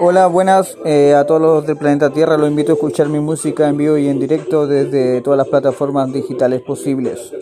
Hola, buenas eh, a todos los del planeta Tierra. Los invito a escuchar mi música en vivo y en directo desde todas las plataformas digitales posibles.